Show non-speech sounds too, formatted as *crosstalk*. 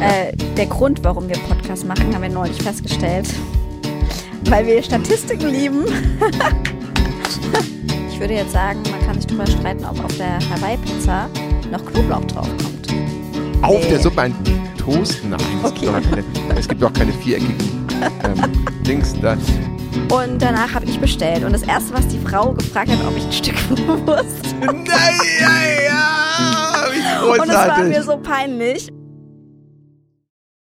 Äh, der Grund, warum wir Podcast machen, haben wir neulich festgestellt. Weil wir Statistiken lieben. *laughs* ich würde jetzt sagen, man kann sich darüber streiten, ob auf der Hawaii-Pizza noch Knoblauch draufkommt. Auf Nee. der Suppe ein Toast? Nein, es, Okay. gibt doch keine, es gibt doch keine viereckigen ähm, *laughs* Dings da. Und danach habe ich bestellt. Und das erste, was die Frau gefragt hat, ob ich ein Stück Wurst. Nein, ja, ja, Und es war mir so peinlich.